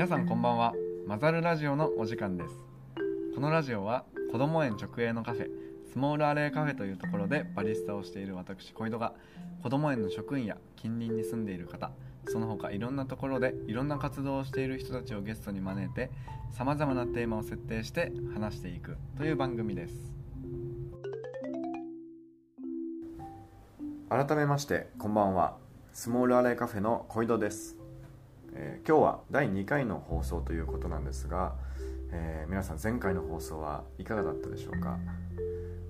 皆さんこんばんは。マザルラジオのお時間です。このラジオは子ども園直営のカフェスモールアレイカフェというところでバリスタをしている私小井戸が子ども園の職員や近隣に住んでいる方その他いろんなところでいろんな活動をしている人たちをゲストに招いてさまざまなテーマを設定して話していくという番組です。改めましてこんばんは。スモールアレイカフェの小井戸ですえー、今日は第2回の放送ということなんですが、えー、皆さん前回の放送はいかがだったでしょうか？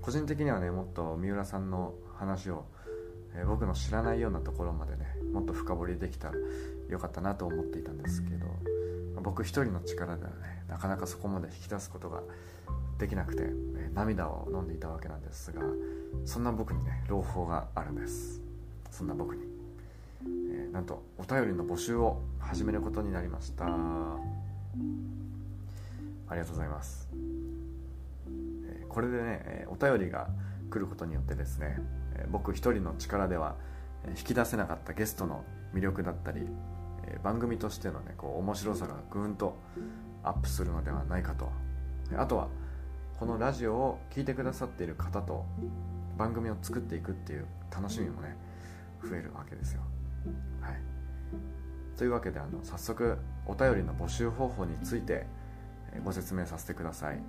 個人的にはねもっと三浦さんの話を、えー、僕の知らないようなところまでねもっと深掘りできたらよかったなと思っていたんですけど僕一人の力ではねなかなかそこまで引き出すことができなくて、え涙を飲んでいたわけなんですがそんな僕にね朗報があるんです。そんな僕に。なんとお便りの募集を始めることになりました。ありがとうございます。これでねお便りが来ることによってですね僕一人の力では引き出せなかったゲストの魅力だったり番組としてのねこう面白さがぐんとアップするのではないかと。あとはこのラジオを聴いてくださっている方と番組を作っていくっていう楽しみもね増えるわけですよ。はい、というわけであの早速お便りの募集方法についてご説明させてください、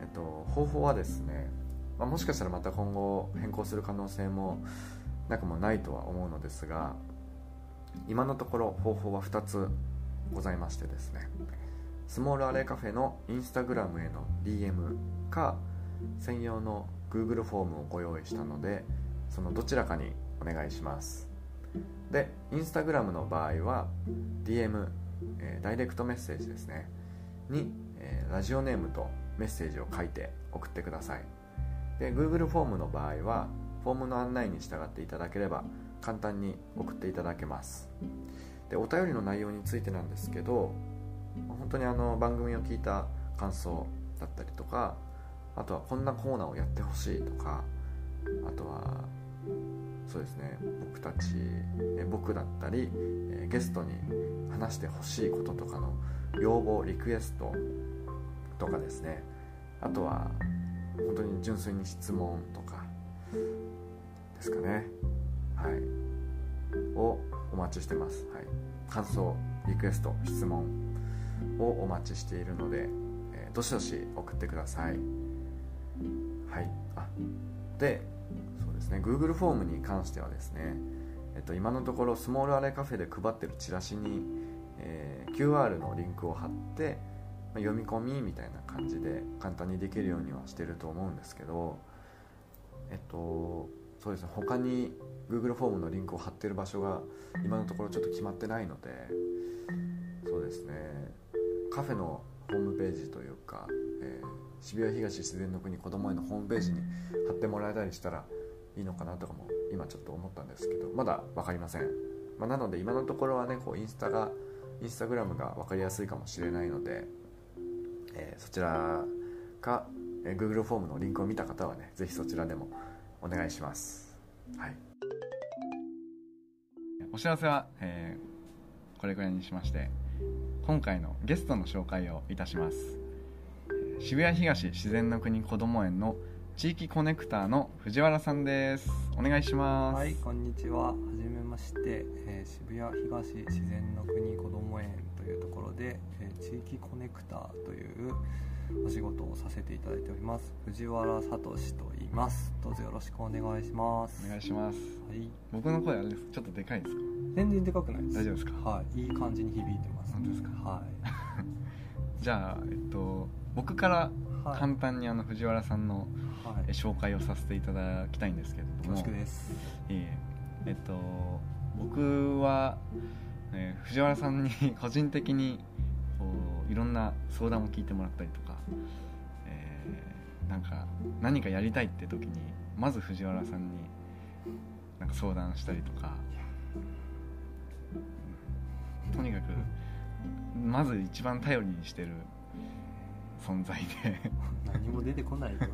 えっと、方法はですね、まあ、もしかしたらまた今後変更する可能性もなくもないとは思うのですが今のところ方法は2つございましてですね。スモールアレイカフェのインスタグラムへの DM か専用の Google フォームをご用意したのでそのどちらかにお願いします。でインスタグラムの場合は DM、えー、ダイレクトメッセージですね。に、えー、ラジオネームとメッセージを書いて送ってください。で Google フォームの場合はフォームの案内に従っていただければ簡単に送っていただけます。でお便りの内容についてなんですけど本当にあの番組を聞いた感想だったりとかあとはこんなコーナーをやってほしいとかあとはそうですね。僕たちえ僕だったり、えゲストに話してほしいこととかの要望リクエストとかですね。あとは本当に純粋に質問とかですかね。はい。をお待ちしてます、はい、感想リクエスト質問をお待ちしているので、え、どしどし送ってください。はい。あでですね Google フォームに関してはですね、えっと、今のところスモールアレカフェで配ってるチラシに、えー、QR のリンクを貼って、ま、読み込みみたいな感じで簡単にできるようにはしてると思うんですけどえっとそうですね他に Google フォームのリンクを貼ってる場所が今のところちょっと決まってないのでそうですねカフェのホームページというか、えー、渋谷東自然の国子ども園のホームページに貼ってもらえたりしたらいいのかなとかも今ちょっと思ったんですけどまだ分かりません、まあ、なので今のところはねこうインスタがインスタグラムが分かりやすいかもしれないので、えー、そちらか、えー、Google フォームのリンクを見た方はね是非そちらでもお願いします。はい。お知らせは、えー、これくらいにしまして今回のゲストの紹介をいたします。渋谷東自然の国こども園の地域コネクターの藤原さんです。お願いします。はいこんにちは。はじめまして、えー、渋谷東自然の国こども園というところで、えー、地域コネクターというお仕事をさせていただいております。藤原聡と言います。どうぞよろしくお願いします。お願いします。はい。僕の声あれですちょっとでかいですか？全然でかくないです。大丈夫ですか？はい。いい感じに響いてます本当ですか？はい。じゃあえっと僕から簡単にあの藤原さんの紹介をさせていただきたいんですけれども、えー、えっと僕は、えー、藤原さんに 個人的にこういろんな相談を聞いてもらったりとか、えー、なんか何かやりたいって時にまず藤原さんになんか相談したりとか。とにかくまず一番頼りにしてる存在で。何も出てこないよ。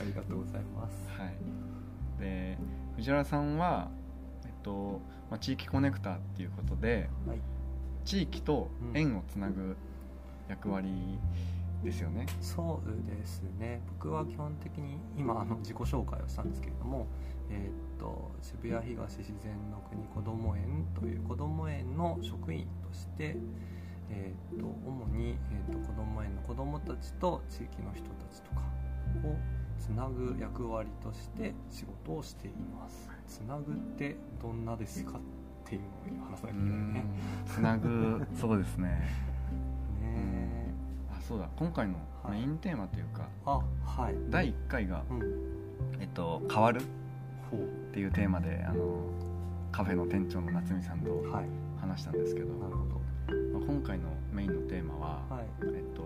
ありがとうございます。はい、で藤原さんは、えっとまあ、地域コネクターっていうことで、はい、地域と縁をつなぐ役割ですよね、そうですね。僕は基本的に今あの自己紹介をしたんですけれども、えーっと渋谷東自然の国こども園というこども園の職員として、えーっと主に、えーっとこども園の子どもたちと地域の人たちとかをつなぐ役割として仕事をしています。つなぐってどんなですかっていうのを話さなきゃいけないねつなぐそうですね。ねあそうだ。今回のメインテーマというか、あはい。第1回が、うん。えっと「変わる」ほっていうテーマであのカフェの店長の夏美さんと話したんですけど、なるほど。まあ今回のメインのテーマは、はい。えっと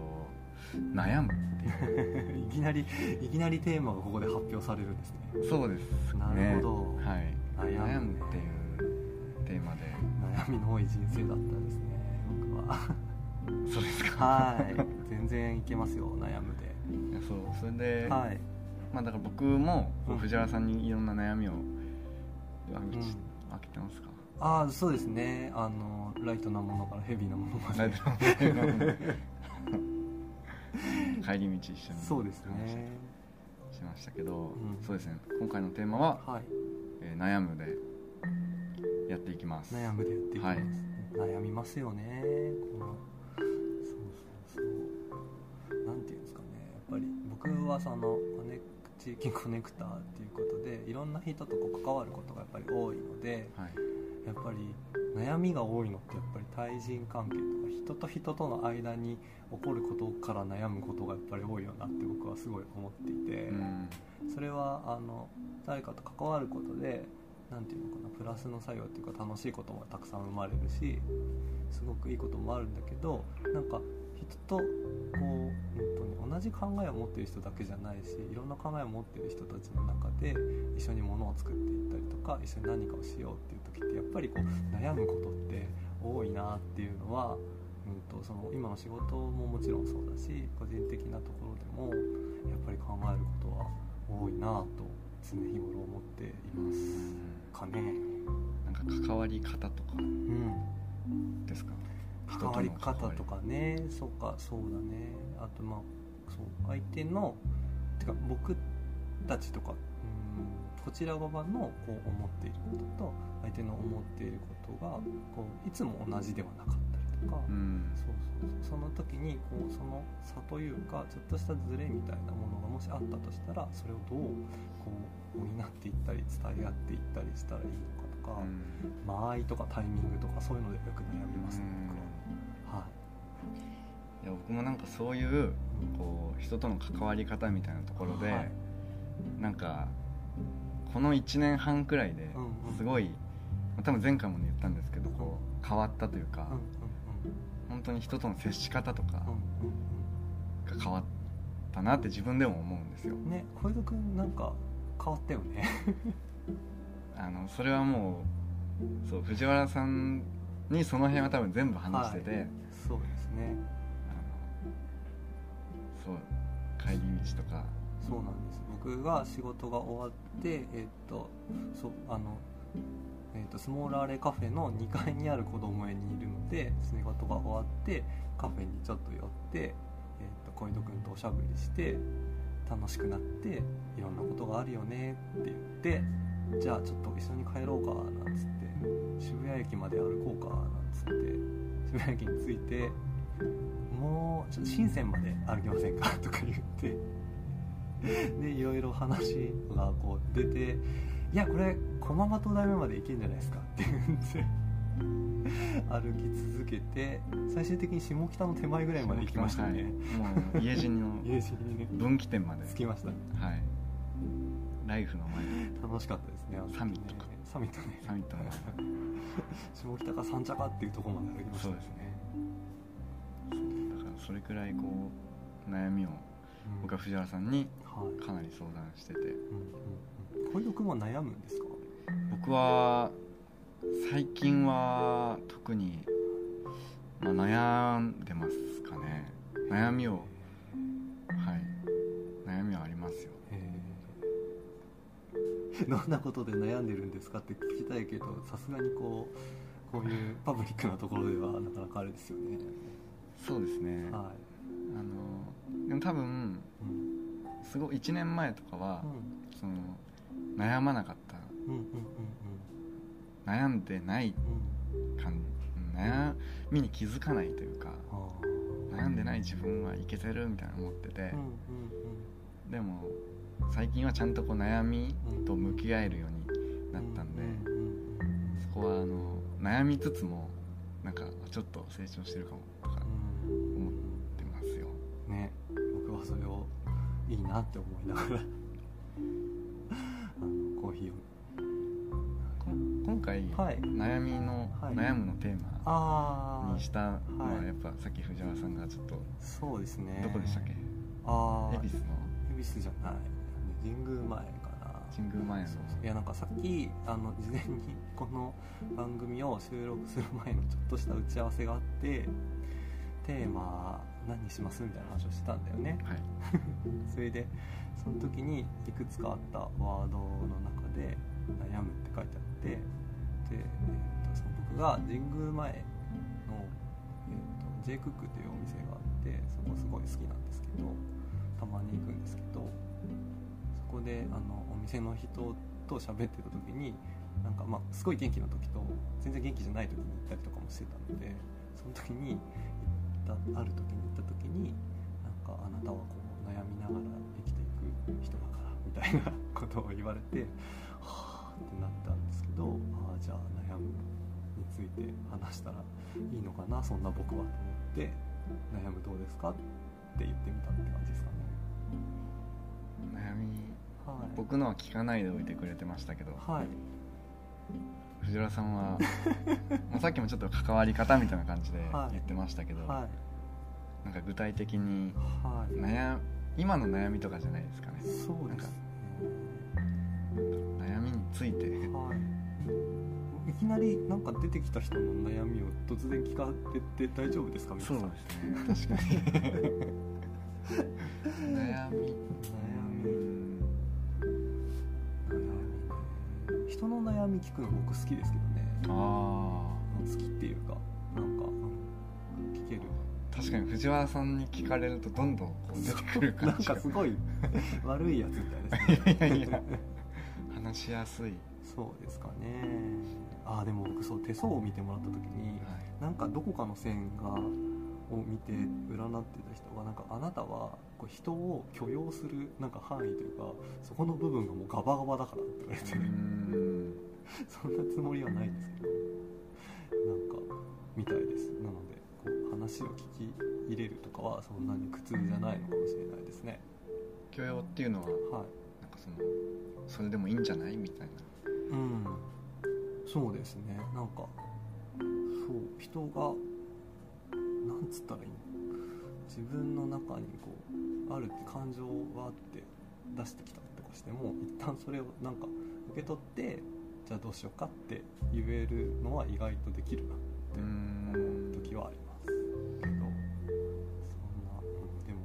悩むっていう。いきなりいきなりテーマがここで発表されるんですね。そうですね。なるほど。はい。悩む悩むっていうテーマで。悩みの多い人生だったですね僕は。そうですか。はい。全然いけますよ悩むいやそうそれで、ではい、まあだから僕も藤原さんにいろんな悩みをうん。分けてますか？ああそうですね。あのライトなものからヘビーなものまで。帰り道一緒に。そうですね。しましたけど、ん。そうですね。今回のテーマは、はい。えー悩むでやっていきます。悩むでやっていきます、はい。悩みますよね。このそうそうそう。なんていうんですかね。やっぱり僕はその地域コネクターっていうことでいろんな人とこう関わることがやっぱり多いのではい。やっぱり悩みが多いのってやっぱり対人関係とか人と人との間に起こることから悩むことがやっぱり多いよなって僕はすごい思っていて、うん。それはあの誰かと関わることで何ていうのかなプラスの作用っていうか楽しいこともたくさん生まれるしすごくいいこともあるんだけどなんか人とこう、うんとね、同じ考えを持ってる人だけじゃないしいろんな考えを持ってる人たちの中で一緒に物を作っていったりとか一緒に何かをしようっていう時ってやっぱりこう悩むことって多いなっていうのは、うん、とその今の仕事ももちろんそうだし個人的なところでもやっぱり考えることは多いなと常日頃思っています。かね。なんか関わり方とかうん。ですか？関わり方とかね。そうかそうだね。あとまあそう相手のてか僕たちとかうんこちら側のこう思っていることと相手の思っていることがこういつも同じではなかったりとか、うん。そうそうその時にこうその差というかちょっとしたズレみたいなものがもしあったとしたらそれをどうこう補っていったり伝え合っていったりしたらいいのかとか、うん。間合いとかタイミングとかそういうのでよく悩みますね僕は。はいいや僕もなんかそういうこう人との関わり方みたいなところで、はい。なんかこの1年半くらいでうんうん。すごい、まあ多分前回も言ったんですけどこう変わったというか、うんうん本当に人との接し方とかうんうんが変わったなって自分でも思うんですよ。うんね小江戸君なんか変わったよね。あのそれはもうそう藤原さんにその辺は多分全部話してて、はい。そうですねそう帰り道とか。そうなんです。僕が仕事が終わってえっとそあのえっとスモールアレカフェの2階にある子供園にいるので仕事が終わってカフェにちょっと寄って、えっと小井戸君とおしゃべりして楽しくなっていろんなことがあるよねって言ってじゃあちょっと一緒に帰ろうかなんつって渋谷駅まで歩こうかなんつって渋谷駅に着いてもうちょっと深センまで歩きませんか？とか言って。でいろいろ話がこう出て「いやこれ駒場東大目まで行けんじゃないですか」って言って歩き続けて最終的に下北の手前ぐらいまで行きましたね、はい。もう家路の 家路にね。分岐点まで。着きましたはい。ライフの前。で楽しかったですねね。サミットか。サミットね。サミット 下北か三茶かっていうところまで歩きましたねそうですねそれくらいこう悩みをうん。僕は藤原さんにはい。かなり相談してて。小井戸君は悩むんですか？僕は最近は特に、まあ、悩んでますかね。悩みをはい。悩みはありますよ。どんなことで悩んでるんですかって聞きたいけどさすがにこうこういうパブリックなところではなかなかあれですよねそうですね、はあのでも多分すごい1年前とかはう、ん。その悩まなかった。悩んでない感悩みに気づかないというかあ悩んでない自分はいけてるみたいな思ってて、でも最近はちゃんとこう悩みと向き合えるようになったんで、そこはあの悩みつつもなんかちょっと成長してるかもとかそれをいいなって思いながら。あのコーヒーを。こ今回、はい。悩みの、はい。悩むのテーマあにしたのははい。やっぱさっき藤原さんがちょっとそうですね。どこでしたっけ？ああ恵比寿の。恵比寿じゃない。神宮前かな。神宮前の。そうそう。いやなんかさっきあの事前にこの番組を収録する前のちょっとした打ち合わせがあってテーマ何にします？みたいな話をしてたんだよね。はい。それでその時にいくつかあったワードの中で「悩む」って書いてあってで、えーとその僕が神宮前の、えー、と J クックっていうお店があってそこすごい好きなんですけどたまに行くんですけどそこであのお店の人と喋ってた時になんかまあすごい元気な時と全然元気じゃない時に行ったりとかもしてたのでその時に行ったある時に行った時になんかあなたはこう悩みながら生きていく人だからみたいな ことを言われてはあってなったんですけどああじゃあ悩むについて話したらいいのかなそんな僕はと思って悩むどうですかって言ってみたって感じですかね。悩みはい。僕のは聞かないでおいてくれてましたけど。はい藤原さんは まあさっきもちょっと関わり方みたいな感じではい。言ってましたけど、はい。なんか具体的にはい。悩今の悩みとかじゃないですかね。そうですね。悩みについて。はい。いきなりなんか出てきた人の悩みを突然聞かれて大丈夫ですか皆さそうんですね。確かに。悩み悩人の悩み聞くの僕好きですけどね。あ好きっていうかなんか、うん聞ける。あ確かに藤原さんに聞かれるとどんどんこう出てくるなん感じが。かすごい 悪いやつみたいですね。いやいや。話しやすい、そうですかね。ああでも僕そう手相を見てもらった時になんかどこかの線がを見て占ってた人がなんかあなたはこう人を許容するなんか範囲というかそこの部分がもうガバガバだからって言われてそんなつもりはないんですけどなんかみたいです。なのでこう話を聞き入れるとかはそんなに苦痛じゃないのかもしれないですね。許容っていうのははい。なんかそのそれでもいいんじゃないみたいな。うん。そうですね。なんかそう。人がなんつったらいいの？自分の中にこうある感情があって出してきたとかしても一旦それをなんか受け取ってじゃあどうしようかって言えるのは意外とできるなって思う時はありますけどそんな、うん、でも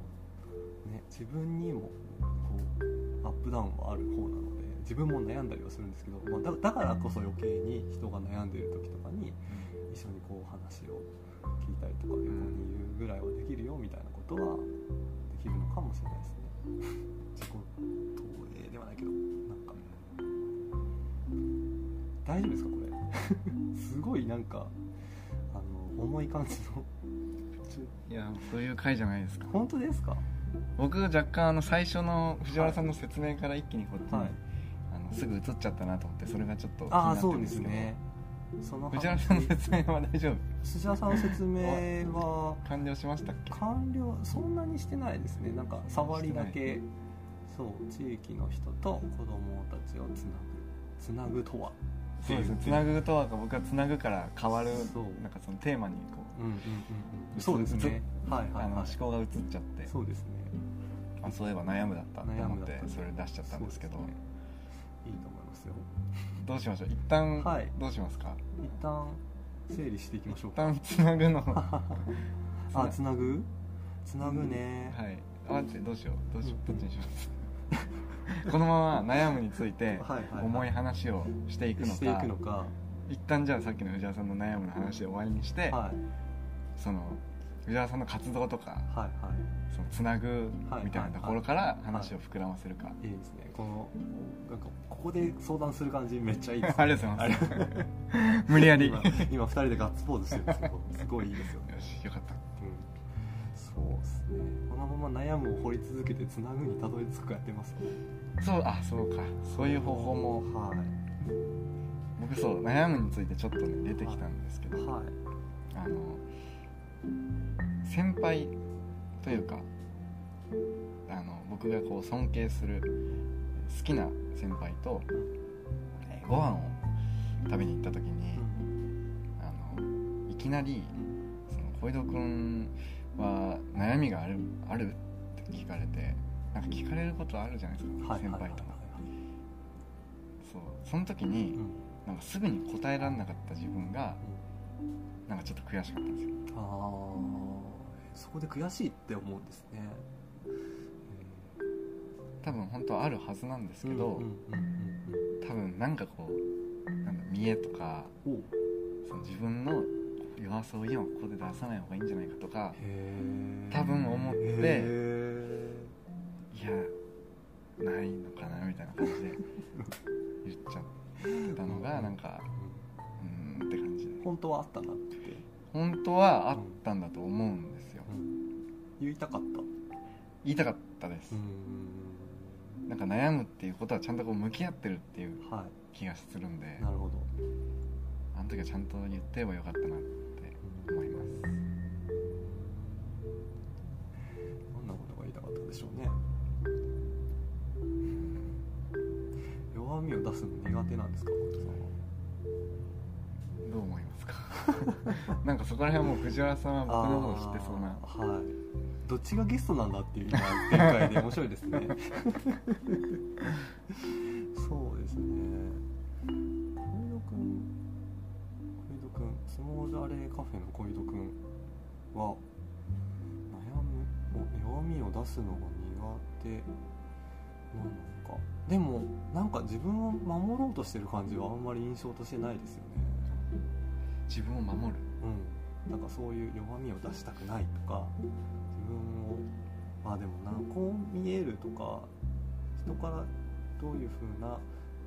ね自分にもこうアップダウンはある方なので自分も悩んだりはするんですけど、まあ、だだからこそ余計に人が悩んでる時とかに一緒にこう話を聞いたりとか横に言うぐらいはできるよみたいなことはできるのかもしれないですね。自己投影ではないけどなんか。大丈夫ですかこれ？すごいなんかあの重い感じの。いやそういう回じゃないですか。本当ですか？僕若干あの最初の藤原さんの説明から一気にこっちに、はい。あのすぐ映っちゃったなと思ってそれがちょっと気にあなあそうですってるんですけど。ねその藤原さんの説明は大丈夫？藤原さんの説明は完了しましたっけ？完了そんなにしてないですね。なんか触りだけ。そう地域の人と子供たちをつなぐ。つなぐとは。そうですね。つなぐとは僕はつなぐから変わるなんかそのテーマにこうんうんうんうん。そうですね。はいう、はい。あの思はい考が移っちゃってそうですね。あそういえば悩むだったと思ってそれ出しちゃったんですけど。ね。いいと思いますよどうしましょう？一旦はい。どうしますか？一旦整理していきましょう一か旦つなぐの。あつなぐ？つなぐね。はい。あ待ってどうしよう？どうしよう？うん。どっちにします？このまま悩むについてはいはいはい。重い話をしていくのか。くのか。一旦じゃあさっきの藤原さんの悩むの話で終わりにして、はい。その藤原さんの活動とかはいはい。そのつなぐはいみたいなところから話を膨らませるか、いいですね。このなんかここで相談する感じめっちゃいいで す、ありがとうございます。無理やり。今今二人でガッツポーズしてるんですけどすごいいいですよね。よしよかった。うん。そうですね。このまま悩むを掘り続けてつなぐにたどり着くやってますね。そうあそうか。そういう方法も。はい。僕そう悩むについてちょっとね出てきたんですけど、はい。あの先輩というかあの僕がこう尊敬する好きな先輩と、えーご飯を食べに行った時に、あのいきなり「その小井戸君は悩みがあるある?」って聞かれてなんか聞かれることあるじゃないですか、はい先輩とはいはい。そう。その時に、うん。なんかすぐに答えられなかった自分がなんかちょっと悔しかったんですよそこで悔しいって思うんですね。多分本当はあるはずなんですけど、うんうんうん多分なんかこうなんだ見栄とかその自分の弱さを今ここで出さない方がいいんじゃないかとか多分思ってへいやないのかなみたいな感じで言っちゃってたのがなんかうーんって感じで。ー本当はあったなって、本当はあったんだと思うんですよ言いたかった。言いたかったです。なんか悩むっていうことはちゃんとこう向き合ってるっていうは気がするんで。いなるほど。あの時はちゃんと言ってればよかったなって思います。どんなことが言いたかったでしょうね。弱みを出すの苦手なんですか？なんかそこら辺はもう藤原さんは僕のこと知ってそうな。はい。どっちがゲストなんだっていう今展開で面白いですね。そうですね。小井戸くん小井戸くんスモールアレーカフェの小井戸くんは悩むお弱みを出すのが苦手なのかでもなんか自分を守ろうとしてる感じはあんまり印象としてないですよね自分を守る。うん、なんかそういう弱みを出したくないとか自分をまあでもなこう見えるとか人からどういう風な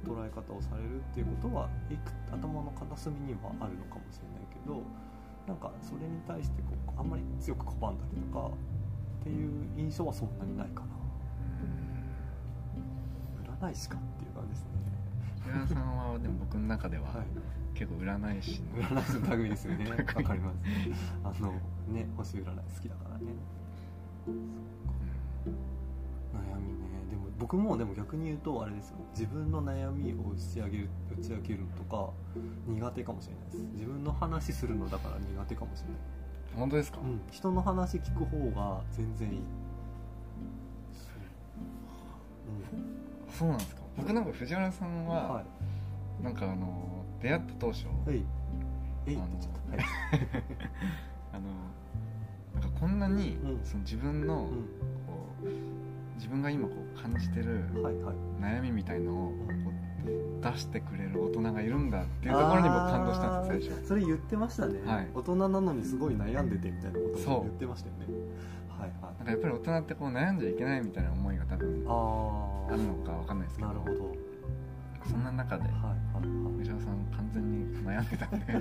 捉え方をされるっていうことはいく頭の片隅にはあるのかもしれないけどなんかそれに対してこうあんまり強く拒んだりとかっていう印象はそんなにないかな。占い師かっていう感じですね。藤原さんはでも僕の中でははい結構占い師の占い師の類ですよね。わ類かります。あのね星占い好きだからね。悩みね。でも僕もでも逆に言うとあれですよ。自分の悩みを打ち上げる打ち明けるのとか苦手かもしれないです。自分の話するのだから苦手かもしれない、本当ですか、うん、人の話聞く方が全然いい。そう。なんですか？僕なんか藤原さんうんは、はい。なんかあの出会った当初えい。えいって言っあのちゃったはい。あのなんかこんなに、うん。その自分の、こう自分が今こう感じてる悩みみたいのを出してくれる大人がいるんだっていうところに僕感動したんですよ最初。それ言ってましたね、はい。大人なのにすごい悩んでてみたいなことそう。を言ってましたよね。はいはい。なんかやっぱり大人ってこう悩んじゃいけないみたいな思いが多分あるのかわかんないですけど。なるほど。はいそんな中ではいはい藤原さん完全に悩んでたんで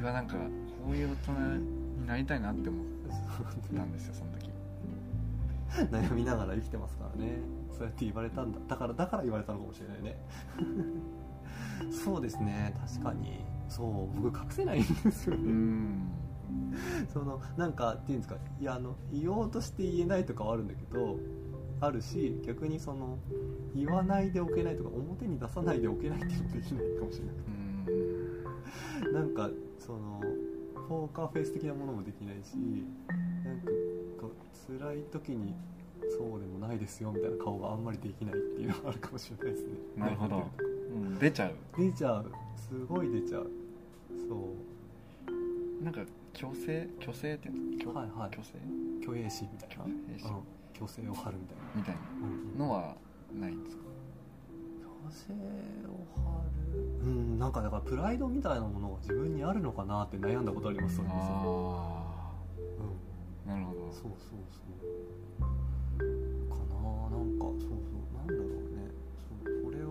なんかこういう大人になりたいなって思ったんですよその時。悩みながら生きてますからね。そうやって言われたんだ。だからだから言われたのかもしれないね。そうですね。確かに。そう僕隠せないんですようねん。そのなんかっていうんですか。いやあの言おうとして言えないとかはあるんだけどあるし逆にその言わないでおけないとか表に出さないでおけないっていうのもできないかもしれなくてうん。なんかそのポーカーフェイス的なものもできないしなんかこう辛い時にそうでもないですよみたいな顔があんまりできないっていうのがあるかもしれないですね。なるほど。うん出ちゃう。出ちゃう。すごい出ちゃう。そう。なんか虚勢？虚勢って虚,、はいはい。虚勢？虚栄心みたいな。虚うん虚勢を張るみたいな。みたいな。のはないんですか？虚勢を張る。うんななんかだからプライドみたいなものが自分にあるのかなって悩んだことありますそれこそ、あうん、あなるほど。そうそうそう。かななんかそうそう。なんだろうね。そうこれは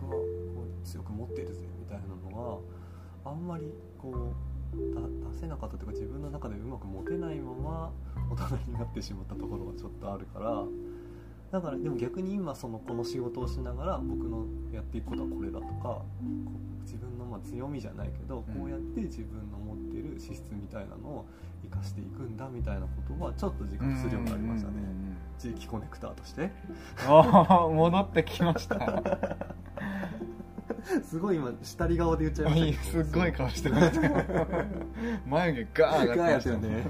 僕はこう強く持ってるぜみたいなのがあんまりこうだ出せなかったというか自分の中でうまく持てないまま大人になってしまったところがちょっとあるから。だからでも逆に今そのこの仕事をしながら僕のやっていくことはこれだとか自分のまあ強みじゃないけどうん。こうやって自分の持ってる資質みたいなのを生かしていくんだみたいなことはちょっと自覚するようになりましたね。地域コネクターとして。ああ戻ってきました すごい今下り顔で言っちゃいました。すっごい顔してました 眉毛ガー上がってましたよね。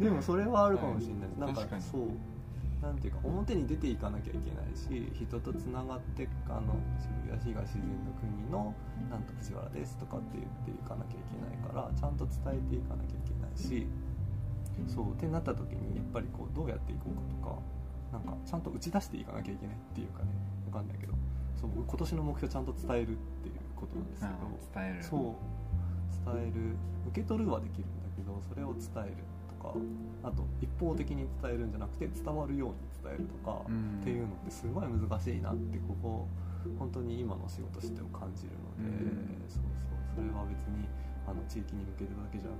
でもそれはあるかもしれない、はいなんかそう。なんていうか表に出ていかなきゃいけないし人とつながってあの渋谷東自然の国の「なんと藤原です」とかって言っていかなきゃいけないからちゃんと伝えていかなきゃいけないし。そう。ってなった時にやっぱりこうどうやっていこうかとかなんかちゃんと打ち出していかなきゃいけないっていうかね。わかんないけどそう僕今年の目標ちゃんと伝えるっていうことなんですけど伝える。そう伝える受け取るはできるんだけどそれを伝えるとかあと一方的に伝えるんじゃなくて伝わるように伝えるとか、うん。っていうのってすごい難しいなってここ本当に今の仕事しても感じるので、うん。そうそうそれは別にあの地域に向けてだけじゃ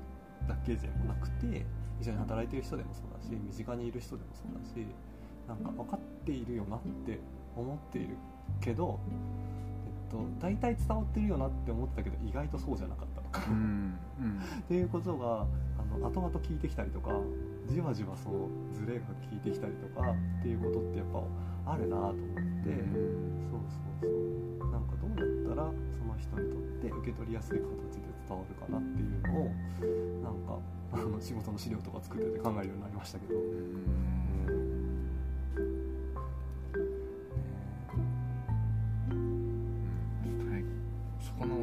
だけでもなくて一緒に働いてる人でもそうだし身近にいる人でもそうだしなんか分かっているよなって思っているけど、えっと、大体伝わってるよなって思ってたけど意外とそうじゃなかったとか、うんうん。っていうことがあの後々聞いてきたりとかじわじわそのズレが聞いてきたりとかっていうことってやっぱあるなと思って、そうそうそう。なんかどうやったらその人にとって受け取りやすい形で伝わるかなっていうのをなんかあの仕事の資料とか作ってて考えるようになりましたけど、うんこの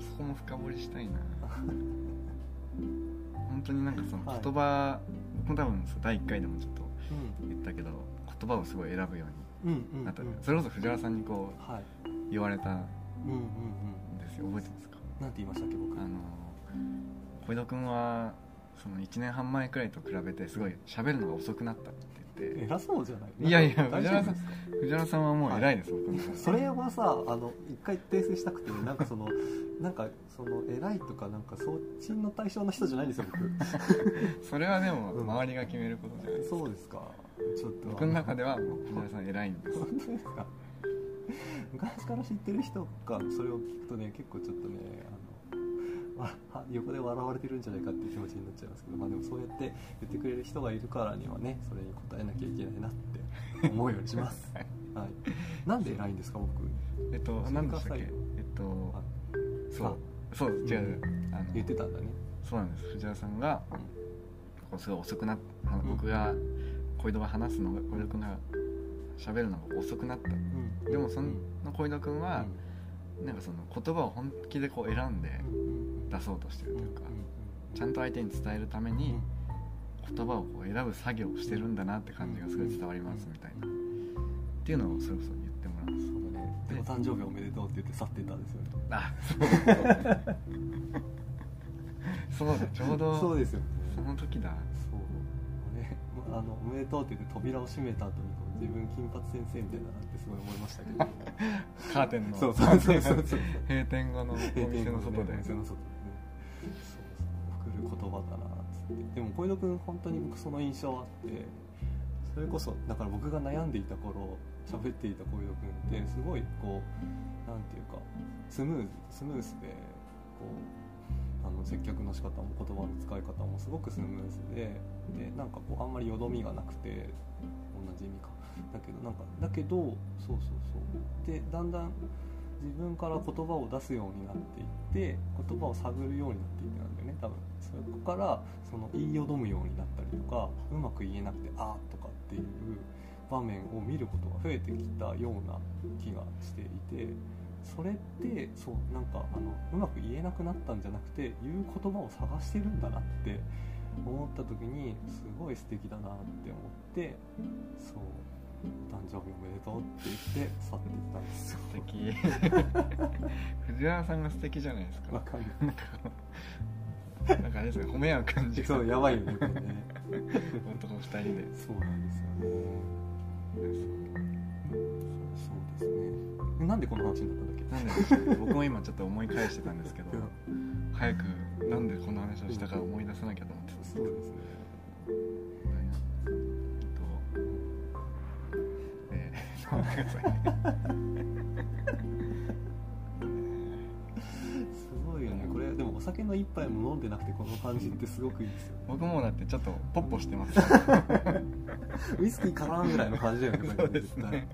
そこも深掘りしたいな。本当になんかそのはい。言葉、僕も多分第1回でもちょっとうん。言ったけど言葉をすごい選ぶよううんうんになった、うん。それこそ藤原さんにこはい。う言われたんうんうんうん。ですよ覚えてますか？なんて言いましたっけ僕。あの小井戸君はその1年半前くらいと比べてすごい喋るのが遅くなったって言って。偉そうじゃない？いやいや大丈夫ですか？藤原さんはもう偉いです、僕の中でそれはさあの一回訂正したくてなんかその なんかその偉いとかなんかそっちの対象の人じゃないんですよ僕。それはでもうん周りが決めることじゃないですか、そうですか。ちょっと。僕の中では藤原さん偉いんです。本当ですか？昔から知ってる人がそれを聞くとね結構ちょっとね 横で笑われてるんじゃないかっていう気持ちになっちゃいますけどまあでもそうやって言ってくれる人がいるからにはねそれに答えなきゃいけないなって思うようにします。はい。はい。なんで偉いんですか僕？えっと何でしたっけ？えっとあそう。そう違う、あの言ってたんだね。そうなんです。藤原さんがうん。すごい遅くなっ僕が小井戸が話すのが小井戸君が喋るのが遅くなった。うん。でもその小井戸君はうなんかその言葉を本気でこう選んでんうん出そうとしてるというかうんちゃんと相手に伝えるために言葉をこう選ぶ作業をしてるんだなって感じがすごい伝わりますみたいな。っていうのをそれこそ言ってもらうんです。そうだね。でお誕生日おめでとうって言って去ってたんですよね。あそう。そうだちょうどそうですよね。その時だ。そう。ね。あのおめでとうって言って扉を閉めた後に自分金髪先生みたいだなってすごい思いましたけど。カーテンのそうそうそうそう閉店後のお店の外で。お店の外で葉だなっって。でも小井戸君本当に僕その印象あってそれこそだから僕が悩んでいた頃喋っていた小井戸君ってすごいこうなんていうかスムーズスムーズでこうあの接客の仕方も言葉の使い方もすごくスムーズででなんかこうあんまりよどみがなくて同じ意味か。だけどなんかだけどそうそうそう。でだんだん自分から言葉を出すようになっていって言葉を探るようになっていってなんだよね多分。そこからその言いよどむようになったりとかうまく言えなくて「あー」とかっていう場面を見ることが増えてきたような気がしていてそれってそうなんかあのうまく言えなくなったんじゃなくて言う言葉を探してるんだなって思った時にすごい素敵だなって思ってそう。誕生日おめでとうって言って去っていったんですよ。素敵。藤原さんが素敵じゃないですか。わかんかなんかあれですね褒め合う感じがそうやばいよね。これね男二人で。そうなんですよね。そうですね。なんでこの話になったんだっけ？なんで僕も今ちょっと思い返してたんですけど早くなんでこの話をしたか思い出さなきゃと思って。たそうですねえー、ごめんなさいすごいよね。これでもお酒の一杯も飲んでなくてこの感じってすごくいいですよね。僕もだってちょっとポッポしてます。ウイスキーからんぐらいの感じだよねこれそうですね。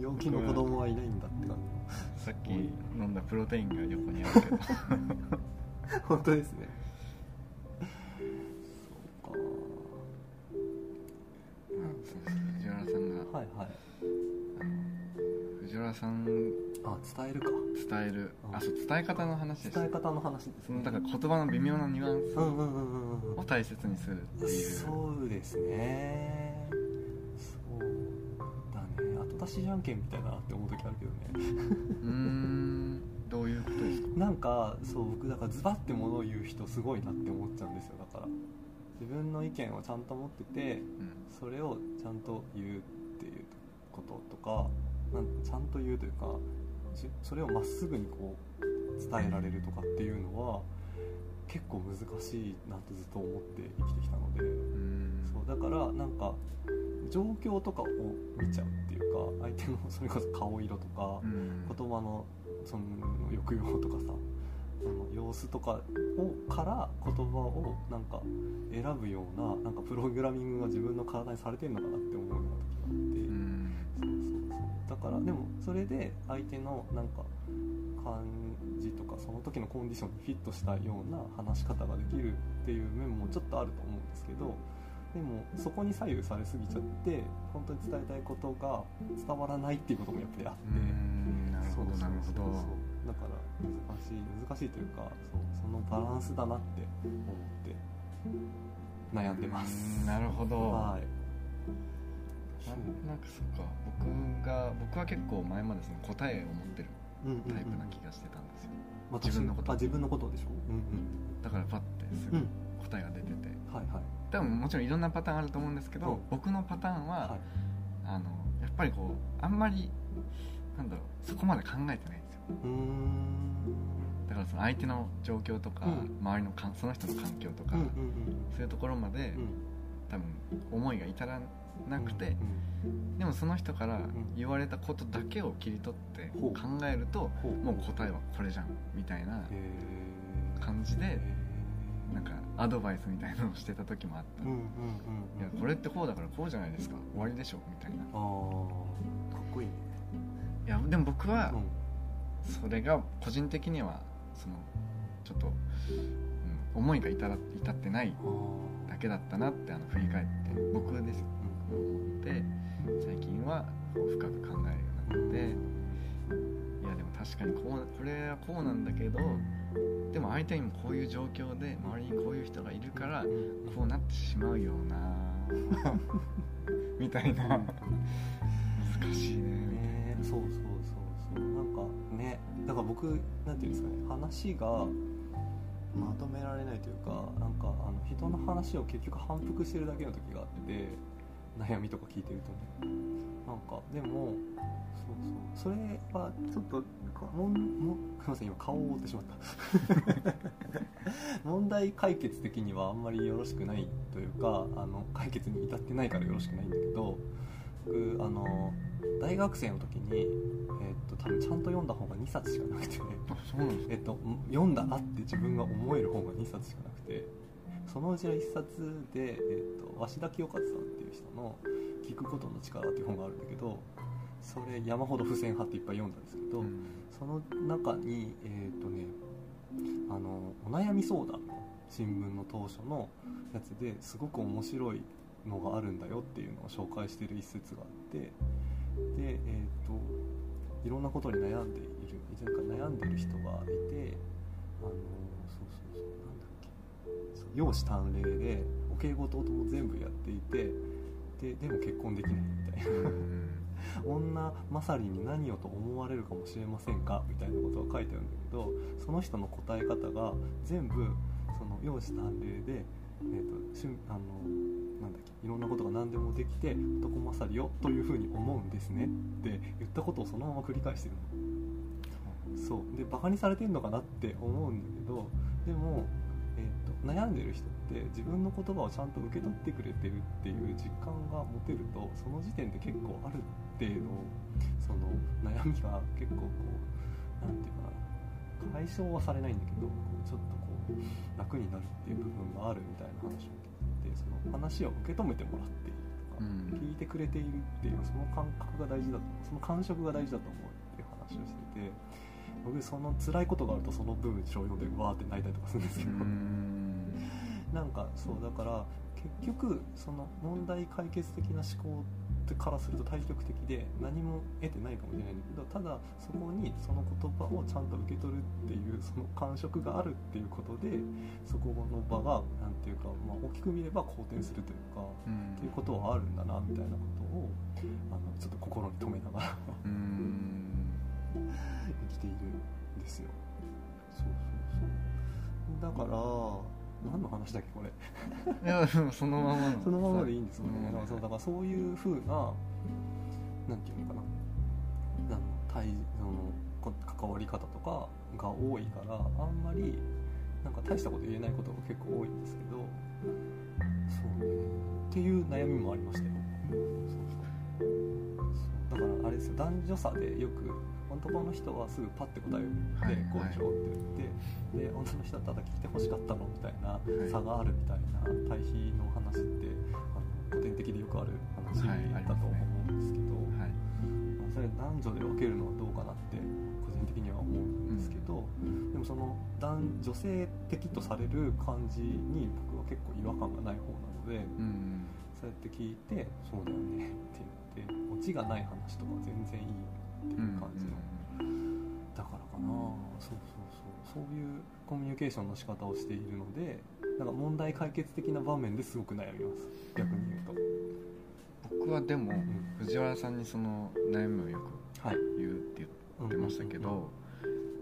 病気の子供はいないんだって感さっき飲んだプロテインが横にあるけど。じ 本当ですね。そうか。藤原さんがはいはい藤原さんあ伝えるか。伝える。あそう伝え方の話伝え方の話ですそのだから言葉の微妙なニュアンスを大切にするっていう。そうですね。そうだね。後出しじゃんけんみたいだなって思う時あるけどね。うーん。どういうことですか？なんかそう僕だからズバッてものを言う人すごいなって思っちゃうんですよ。だから自分の意見をちゃんと持っててうん。それをちゃんと言うっていうこととかなんちゃんと言うというかしそれをまっすぐにこう伝えられるとかっていうのは結構難しいなってずっと思って生きてきたのでそうだからなんか状況とかを見ちゃうっていうか相手のそれこそ顔色とかうん。言葉のその抑揚とかさあの様子とかをから言葉をなんか選ぶようななんかプログラミングが自分の体にされてるのかなって思うような時があって、だからでもそれで相手のなんか感じとかその時のコンディションにフィットしたような話し方ができるっていう面もちょっとあると思うんですけどでもそこに左右されすぎちゃって本当に伝えたいことが伝わらないっていうこともやっぱりあって。なるほどなるほど。だから難しい難しいというかそうそのバランスだなって思って悩んでます。なるほど。はいななんかそっか。僕が僕は結構前までその答えを持ってるうんうんうんタイプな気がしてたんですよ、私自分のこと。あ自分のことでしょ？うんだからパッてすぐうん。うん答えが出てて。はいはい。多分もちろんいろんなパターンあると思うんですけど、うん。僕のパターンは、はい。あのやっぱりこうあんまりなんだろうそこまで考えてないんですよ。だからその相手の状況とか、うん。周りのかんその人の環境とか、うんうんそういうところまで、うん。うん多分思いが至らなくて、うんでもその人から言われたことだけを切り取って考えると、もう答えはこれじゃんみたいな感じでなんかアドバイスみたいなのをしてた時もあった、うんうんうんいやこれってこうだからこうじゃないですか。終わりでしょみたいな。かっこいいね。いやでも僕はうん。それが個人的にはそのちょっと、うん、思いが至ら至ってないだけだったなってあの振り返って。僕です思って最近はこう深く考えるようになっていやでも確かにこうこれはこうなんだけどでも相手にもこういう状況で周りにこういう人がいるからこうなってしまうようなみたいな。難しいね。ねそうそうそうそう。なんかねだから僕なんていうんですかね話がまとめられないというかなんかあの人の話を結局反復してるだけの時があって悩みとか聞いてるとね。なんかでもそうそう。それはちょっともんもすいません今顔を覆ってしまった。問題解決的にはあんまりよろしくないというかあの解決に至ってないからよろしくないんだけど僕あの大学生の時に、えっと多分ちゃんと読んだ本が2冊しかなくて、えっと読んだなって自分が思える本が2冊しかなくてそのうちの1冊で、えっと鷲田清和さんっていう人の「聞くことの力」っていう本があるんだけどそれ山ほど付箋貼っていっぱい読んだんですけど、うん。その中にえっ、とねあのお悩み相談の新聞の当初のやつですごく面白いのがあるんだよっていうのを紹介してる一節があってでえっ、といろんなことに悩んでいるなんか悩んでる人がいてあの容姿端麗でお稽古とも全部やっていてででも結婚できないみたいな。女勝りに何をと思われるかもしれませんか？みたいなことが書いてあるんだけどその人の答え方が全部その容姿端麗で、えーと、しゅあのなんだっけいろんなことが何でもできて男勝りよというふうに思うんですね。って言ったことをそのまま繰り返してるの。そう。でバカにされてんのかなって思うんだけどでも、悩んでる人って自分の言葉をちゃんと受け取ってくれてるっていう実感が持てるとその時点で結構ある程度その悩みが結構こう何て言うかな解消はされないんだけどこうちょっとこう楽になるっていう部分があるみたいな話を聞いてその話を受け止めてもらっているとか、うん、聞いてくれているっていうその感覚が大事だとその感触が大事だと思うっていう話をしてて僕その辛いことがあるとその部分小読んでわーって泣いたりとかするんですけどなんかそうだから結局その問題解決的な思考からすると対極的で何も得てないかもしれない。んだけどただそこにその言葉をちゃんと受け取るっていうその感触があるっていうことでそこの場が何ていうか、まあ、大きく見れば好転するというか、うん、っていうことはあるんだなみたいなことをあのちょっと心に留めながら 生きているんですよ。そうそうそう。だから何の話だっけこれ。いやそのままの。そのままでいいんですよね、だからそうだからそういうふうななんていうのかな。あの対その関わり方とかが多いからあんまりなんか大したこと言えないことが結構多いんですけど。そうね。っていう悩みもありましたよ男女差でよく男の人はすぐパッて答えて「こうでしょ」って言ってで女の人はただ聞いてほしかったのみたいな差があるみたいな対比の話ってあの古典的でよくある話だと思うんですけど、まあ、それ男女で分けるのはどうかなってでもその男女性的とされる感じに僕は結構違和感がない方なので、そうやって聞いて「そうだよね」って言ってオチがない話とか全然いいっていう感じの、だからかな。そうそうそう。そういうコミュニケーションの仕方をしているのでなんか問題解決的な場面ですごく悩みます。逆に言うと。僕はでも、藤原さんにその悩みをよく言うって言ってましたけど、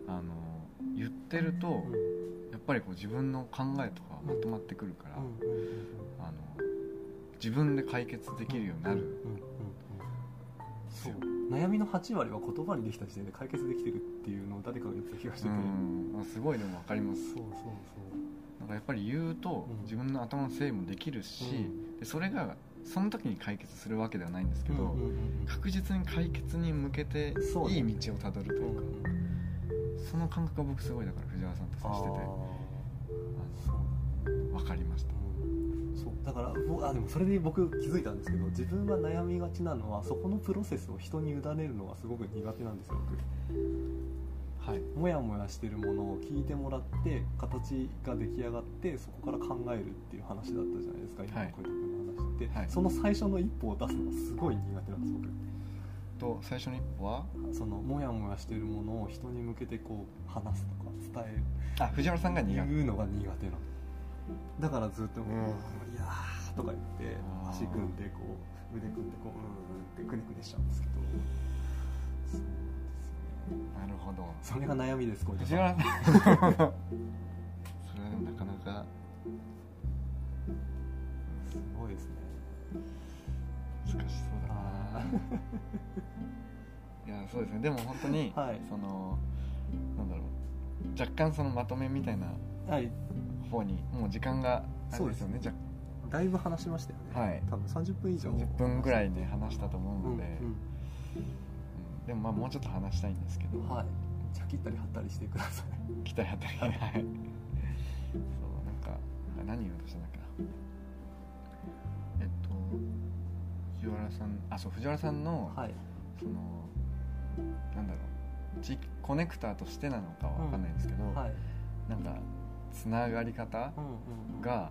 あの言ってると、やっぱりこう自分の考えとかまとまってくるから、あの自分で解決できるようになる。んですよ、悩みの8割は言葉にできた時点で解決できてるっていうのを誰かが言った気がしてて、うん、すごいでも分かります。そうそうそう。なんかやっぱり言うと自分の頭の整理もできるし、うん、でそれがその時に解決するわけではないんですけど、確実に解決に向けていい道をたどるというかその感覚が僕すごいだから藤原さんと接してて。分かりました。だからあでもそれで僕気づいたんですけど自分が悩みがちなのはそこのプロセスを人に委ねるのがすごく苦手なんですよ僕。はい。もやもやしてるものを聞いてもらって形が出来上がってそこから考えるっていう話だったじゃないですか今の小池君の話って、はい、その最初の一歩を出すのがすごい苦手なんです僕と最初の一歩はそのモヤモヤしてるものを人に向けてこう話すとか伝える。あ藤原さんが苦手。言うのが苦手なの。だからずっと「うん、いやとか言って足組んでこう腕組んでこううんってくねくねしちゃうんですけど。そうですよね。なるほど。それが悩みですこれ それはなかなかすごいですね。難しそうだないやそうですね。でも本当に、はい、そのなんだろう。若干そのまとめみたいな方にもう時間があるんですよね。ねだいぶ話しましたよね、はい、多分30分以上。10分ぐらいね話したと思うので、うんうん、でもまあもうちょっと話したいんですけど。はい。じゃあ切ったり貼ったりしてください。切ったり貼ったり。はい。そうなんか何言おうとしたんだっけ藤原さんあそう藤原さんの、はい、そのなんだろう地域コネクターとしてなのかは分かんないんですけど、うんはい、なんかつながり方が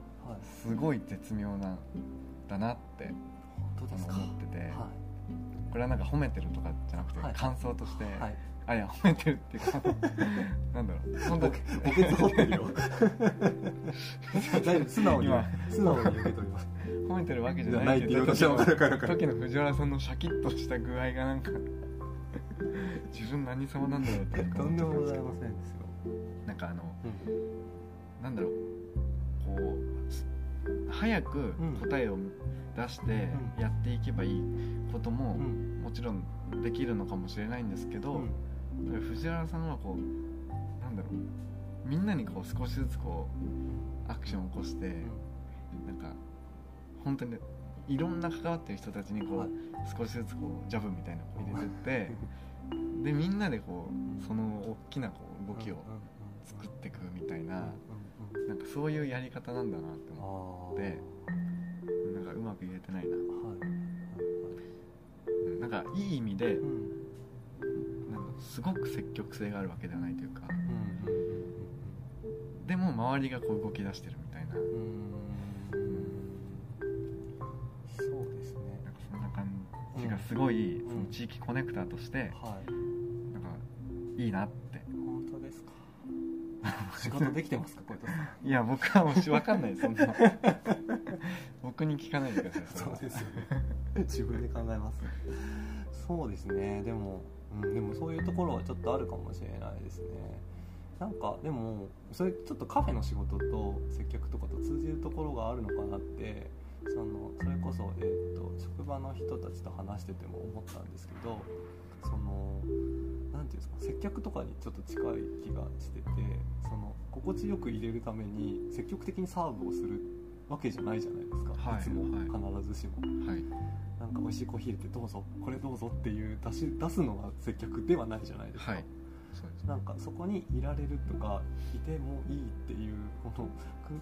すごい絶妙なんだなって思ってて、これはなんか褒めてるとかじゃなくて、はい。感想として、はい。あいや褒めてるっていうか なんだろう。本当墓穴掘ってるよ大丈夫素直に今素直に受け取ります褒めてるわけじゃないけど私は分かる分かる分かる時の藤原さんのシャキッとした具合がなんか自分何様なんだろうってとんでもございませんですよ、なんかあのうんなんだろうこう早く答えを出してうん。やっていけばいいこともうん。もちろんできるのかもしれないんですけど、藤原さんはこうなんだろうみんなにこう少しずつこうアクションを起こして、なんか本当にいろんな関わってる人たちにこう、はい。少しずつこうジャブみたいなのを入れてってでみんなでこうその大きなこう動きを作っていくみたいな、なんかそういうやり方なんだなって思あでうなんかうまく言えてないな、はいうんなんかいい意味でうん。なんかすごく積極性があるわけではないというかうんでも周りがこう動き出してるみたいな。うんそうですね。なんかそんな感じがすごい、うんその地域コネクターとしてはい。なんかいいなって 仕事できてますか 小池さん。いや僕はもうし分かんないそんな。僕に聞かないでくださいそうですよね。自分で考えます。そうですね。でも、うん、でもそういうところはちょっとあるかもしれないですね。なんかでもそれちょっとカフェの仕事と接客とかと通じるところがあるのかなってそのそれこそ、えー、と職場の人たちと話してても思ったんですけどそのなんていうんですか接客とかにちょっと近い気がしててその心地よく入れるために積極的にサーブをするわけじゃないじゃないですか、はいいつもはい。必ずしも。はい。なんか美味しいコーヒー入れてどうぞ。これどうぞっていう出し出すのが接客ではないじゃないですか、はい。なんかそこにいられるとかいてもいいっていうこの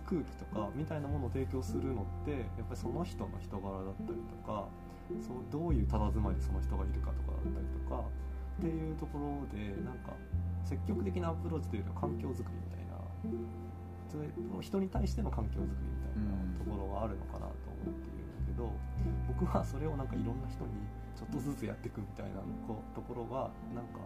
空空気とかみたいなものを提供するのってやっぱりその人の人柄だったりとかそうどういう佇まいでその人がいるかとかだったりとかっていうところでなんか積極的なアプローチというよりは環境づくりみたいなそれ人に対しての環境づくりみたいなところがあるのかなと思っているんだけど僕はそれをなんかいろんな人にちょっとずつやっていくみたいなこところがなんか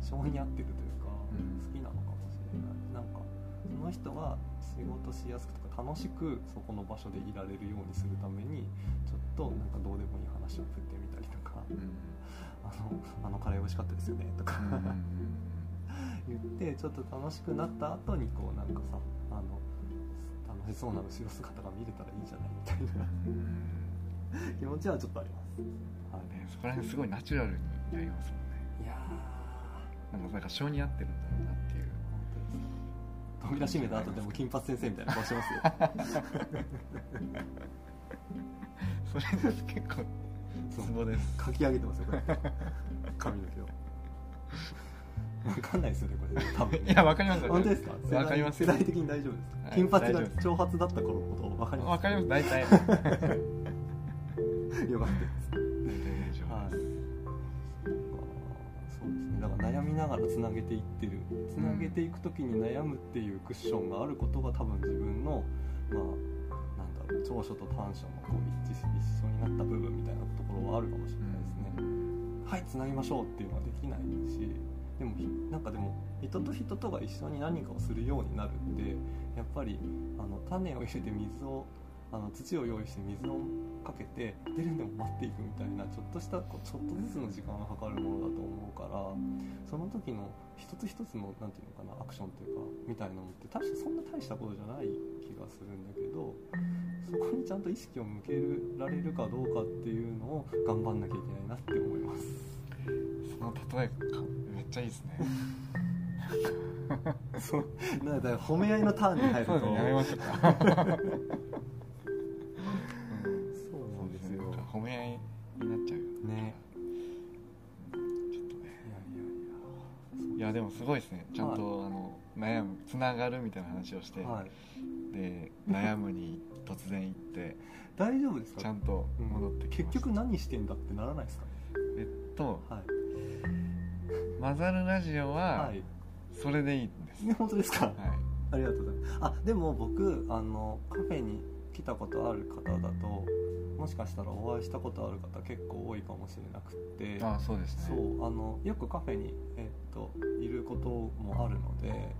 性に合ってるというかうん。好きなのかもしれない。なんかその人が仕事しやすくとか楽しくそこの場所でいられるようにするためにちょっとなんかどうでもいい話を振ってみたりとかうんあの あのカレー美味しかったですよねとか。うん言ってちょっと楽しくなった後にこうなんかさあの楽しそうな後ろ姿が見れたらいいじゃないみたいな。気持ちはちょっとあります、はい。ねそこら辺すごいナチュラルにやりますもんね。いやー。なんかなんか性に合ってるんだろうなっていう。扉閉めた後でも金髪先生みたいな顔してますよ。それです結構ツボです。書き上げてますよこれ。髪の毛を。分かんないですよねこれ。多分いやわかります本当ですか？わかります世代的に大丈夫ですか、はい。金髪が長髪だった頃のこと分かります。わかります。大体。よかったです。はい。そうですね。だから悩みながらつなげていってる。つなげていく時に悩むっていうクッションがあることが多分自分のまあ長所と短所のこう一致し一緒になった部分みたいなところはあるかもしれないですね、はいつなぎましょうっていうのはできないしでもひなんかでも人と人とが一緒に何かをするようになるってやっぱりあの種を入れて水をあの土を用意して水をかけて出るんでも待っていくみたいなちょっとしたこうちょっとずつの時間がかかるものだと思うからその時の一つ一つのなんていうのかなアクションというかみたいなのって確かそんな大したことじゃない気がするんだけどそこにちゃんと意識を向けられるかどうかっていうのを頑張んなきゃいけないなって思います。その例えかめっちゃいいですね。そうなんだ褒め合いのターンに入ると。ねやめましょうかもすごいですね。ちゃんと、はいあの悩むつながるみたいな話をして、で悩むに突然行って大丈夫ですか？ちゃんと戻ってきました、結局何してんだってならないですか？ねえっとはい「混ざるラジオ」ははい。それでいいんです、ね本当ですか？はい。ありがとうございます。あでも僕あのカフェに来たことある方だともしかしたらお会いしたことある方結構多いかもしれなくって。あそうですね。そうあのよくカフェに、えっといることもあるので、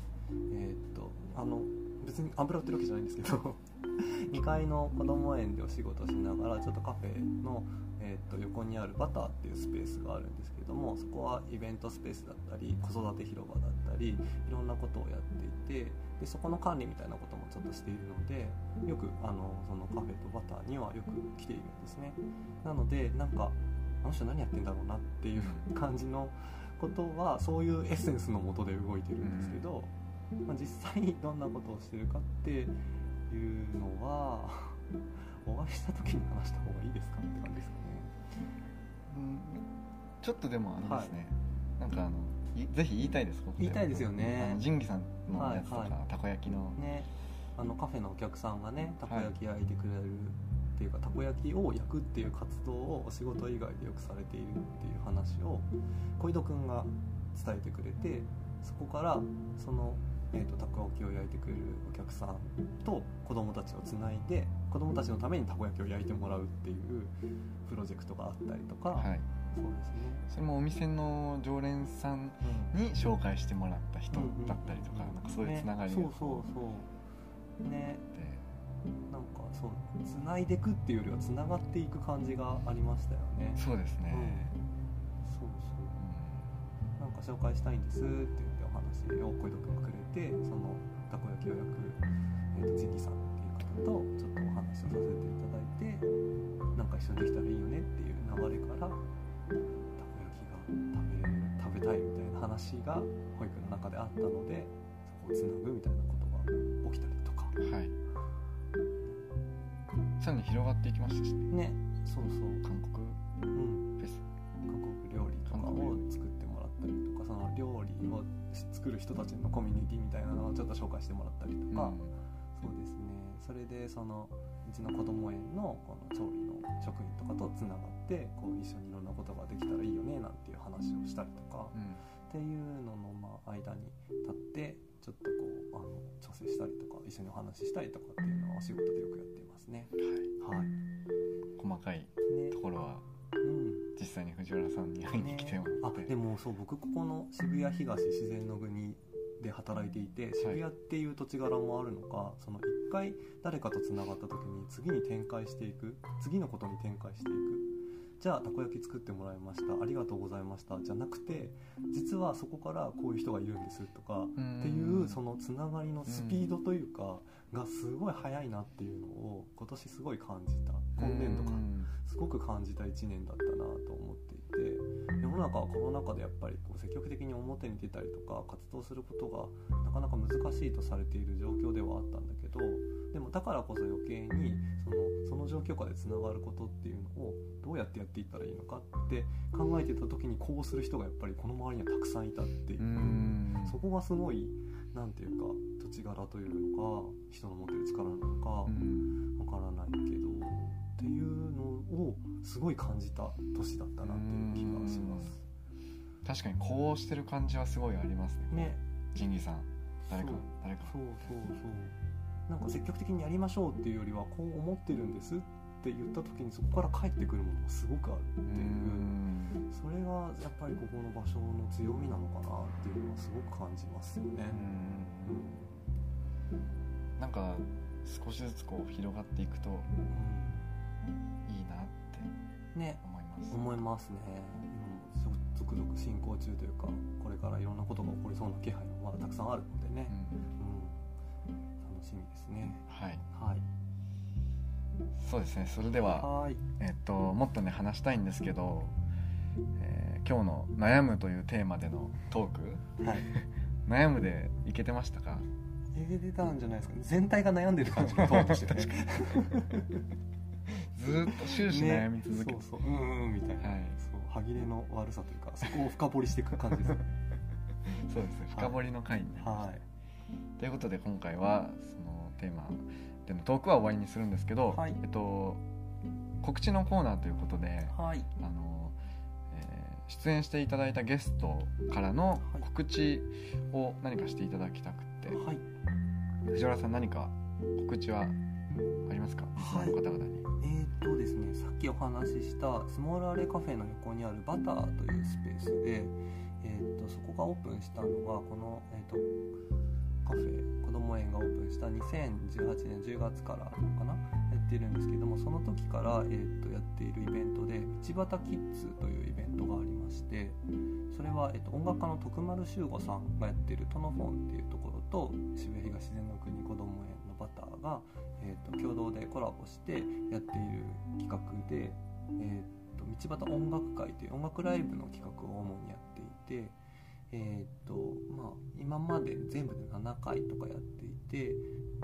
えっとあの別に油売ってるわけじゃないんですけど 2階のこども園でお仕事しながらちょっとカフェの、えっと横にあるバターっていうスペースがあるんですけどもそこはイベントスペースだったり子育て広場だったりいろんなことをやっていてでそこの管理みたいなこともちょっとしているのでよくあのそのカフェとバターにはよく来ているんですね。なのでなんかあの人何やってんだろうなっていう 感じのことはそういうエッセンスのもとで動いてるんですけど、まあ、実際にどんなことをしてるかっていうのは お会いした時に話した方がいいですかって感じですかね。うんちょっとでもあのですね、なんかあのいぜひ言いたいですここ言いたいですよね。仁義さんのやつとか、はいはい。たこ焼きの。ね。あのカフェのお客さんがねたこ焼き焼いてくれるっていうか、たこ焼きを焼くっていう活動をお仕事以外でよくされているっていう話を小井戸くんが伝えてくれてそこからその、えー、とたこ焼きを焼いてくれるお客さんと子供たちをつないで子供たちのためにたこ焼きを焼いてもらうっていうプロジェクトがあったりとか、はい。そうですね、それもお店の常連さんうんに紹介してもらった人だったりとか,、なんかそういうつながりが。ね、そうそうそう。ね。で。なんかそうつないでいくっていうよりはつながっていく感じがありましたよね。そうですね、そうそう。なんか紹介したいんですって言ってお話を小井戸君がくれてそのたこ焼きを焼く、えー、とジギさんとちょっとお話をさせていただいてなんか一緒にできたらいいよねっていう流れからたこ焼きが食べ食べたいみたいな話が保育の中であったのでそこをつなぐみたいなことが起きたりとか。うんはいさらに広がっていきましたしね。ねそうそう。韓国うん。フェス。韓国料理とかを作ってもらったりとかその料理を作る人たちのコミュニティみたいなのをちょっと紹介してもらったりとか、そうですねそれでそのうちの子ども園のこの調理の職員とかとつながってこう一緒にいろんなことができたらいいよねなんていう話をしたりとか、うん。っていうののまあ間に立ってちょっとこうあの調整したりとか一緒にお話ししたりとかっていうのはお仕事でよくやっていますね。はい。はい。細かいねところはうん。実際に藤原さんに会いに来てもらって、あでもそう僕ここの渋谷東自然の国で働いていて渋谷っていう土地柄もあるのか、その一回誰かとつながった時に次に展開していく。次のことに展開していく。じゃあたこ焼き作ってもらいました。ありがとうございました。じゃなくて実はそこからこういう人がいるんですとかうんっていうそのつながりのスピードというかがすごい速いなっていうのを今年すごい感じた。今年度か。うんすごく感じた1年だったなと思って世の中はコロナ禍でやっぱりこう積極的に表に出たりとか活動することがなかなか難しいとされている状況ではあったんだけどでもだからこそ余計にそのその状況下でつながることっていうのをどうやってやっていったらいいのかって考えてた時にこうする人がやっぱりこの周りにはたくさんいたっていう。うん。そこがすごいなんていうか土地柄というのか人の持ってる力なのかうん。わからないけどっていうのをすごい感じた年だったなっていう気がします。確かにこうしてる感じはすごいありますね。ね。仁義さん。誰か。誰か。そうそうそう。なんか積極的にやりましょうっていうよりはこう思ってるんですって言った時にそこから返ってくるものがすごくあるってういうん。それがやっぱりここの場所の強みなのかなっていうのはすごく感じますよね。うん。なんか少しずつこう広がっていくといいなってうんね。思います。思いますね。今も続々進行中というかこれからいろんなことが起こりそうな気配もまだたくさんあるのでね、うん。うん、楽しみですね。はい。はい。そうですね。それでははい。えっともっとね話したいんですけど、えー今日の「悩む」というテーマでのトーク。はい。悩むでいけてましたか？え出たんじゃないですかね。全体が悩んでる感じが通ってしてね ずーっと終始悩み続けて、ね、そうそう。うんうんみたいな、はい。そう。歯切れの悪さというかそこを深掘りしていく感じです。ね そうですね。深掘りの回になりました、はい。ということで今回はそのテーマでのトークは終わりにするんですけど、はい。えっと、告知のコーナーということではい。あの、えー出演していただいたゲストからのはい。告知を何かしていただきたくて、はい。藤原さん何か告知はありますか？はい。の方々に、えーとですね、さっきお話ししたスモールアレカフェの横にあるバターというスペースで、えー、とそこがオープンしたのがこの、えー、とカフェ子ども園がオープンした2018年10月からかなやってるんですけどもその時から、えー、とやっているイベントで「道端キッズ」というイベントがありましてそれは、えー、と音楽家の徳丸修吾さんがやってるトノフォンっていうところと渋谷東自然の国子ども園のバターが、えー、と共同でコラボしてやっている企画で、えー、と道端音楽会という音楽ライブの企画を主にやっていて、えーとまあ、今まで全部で7回とかやっていてで、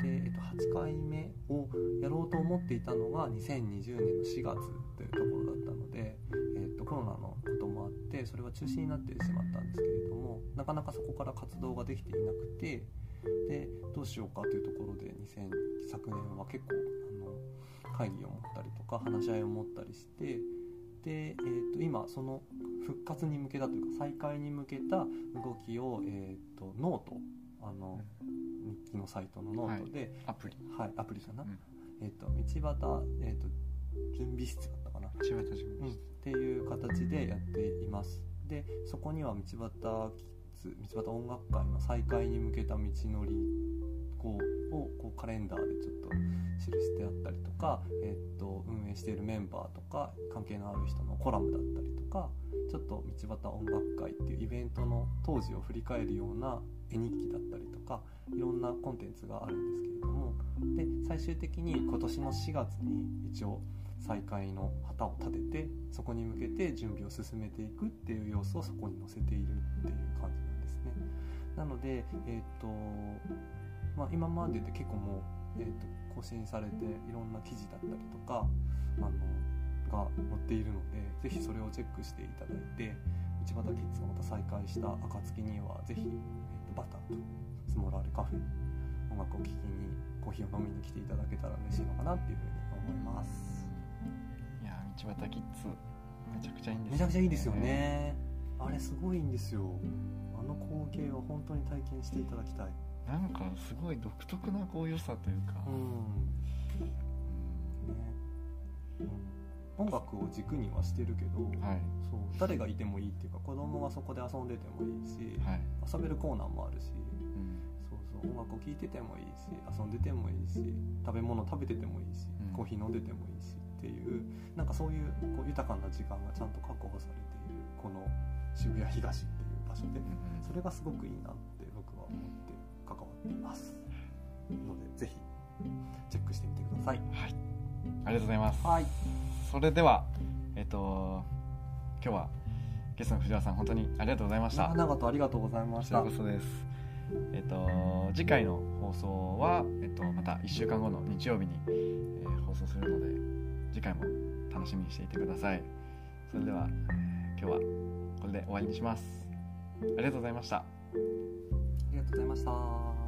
えー、と8回目をやろうと思っていたのが2020年の4月というところだったので、えー、とコロナのこともあってそれは中止になってしまったんですけれどもなかなかそこから活動ができていなくてでどうしようかというところで2000昨年は結構あの会議を持ったりとか話し合いを持ったりしてで、えー、と今その復活に向けたというか再開に向けた動きを、えー、とノートあの日記のサイトのノートで、アプリ。はいアプリかな、うん。えっ、と道端、えー、と準備室だったかな？千葉田準うん、っていう形でやっています。でそこには道端道端音楽会の再開に向けた道のりこうをこうカレンダーでちょっと記してあったりとか、えっと運営しているメンバーとか関係のある人のコラムだったりとかちょっと道端音楽会っていうイベントの当時を振り返るような絵日記だったりとかいろんなコンテンツがあるんですけれどもで最終的に今年の4月に一応再開の旗を立ててそこに向けて準備を進めていくっていう要素をそこに載せているっていう感じですね。なので、えーとまあ、今までで結構もう、えー、と更新されていろんな記事だったりとかあのが載っているのでぜひそれをチェックしていただいて道端キッズがまた再開した暁にはぜひ、えー、とバターとスモールアレカフェに音楽を聴きにコーヒーを飲みに来ていただけたら嬉しいのかなっていうふうに思います。いや道端キッズめちゃくちゃいいんですめちゃくちゃいいですよねあれすごいんですよあの光景は本当に体験していただきたい。なんかすごい独特なこう良さというか、うん。ね、うん、音楽を軸にはしてるけど、はい。そう誰がいてもいいっていうか子供がそこで遊んでてもいいし、はい、遊べるコーナーもあるしうん。そうそう音楽を聴いててもいいし遊んでてもいいし食べ物食べててもいいし、うん。コーヒー飲んでてもいいしっていうなんかそういうこう豊かな時間がちゃんと確保されているこの渋谷東って場所でうんそれがすごくいいなって僕は思って関わっています。のでぜひチェックしてみてください。はい。ありがとうございます。はい。それではえっと今日はゲストの藤原さん本当にありがとうございました。長門ありがとうございまこちらしたこそです。えっと次回の放送は、えっと、また1週間後の日曜日に、えー放送するので次回も楽しみにしていてください。それでは、えー今日はこれで終わりにしますありがとうございました。ありがとうございました。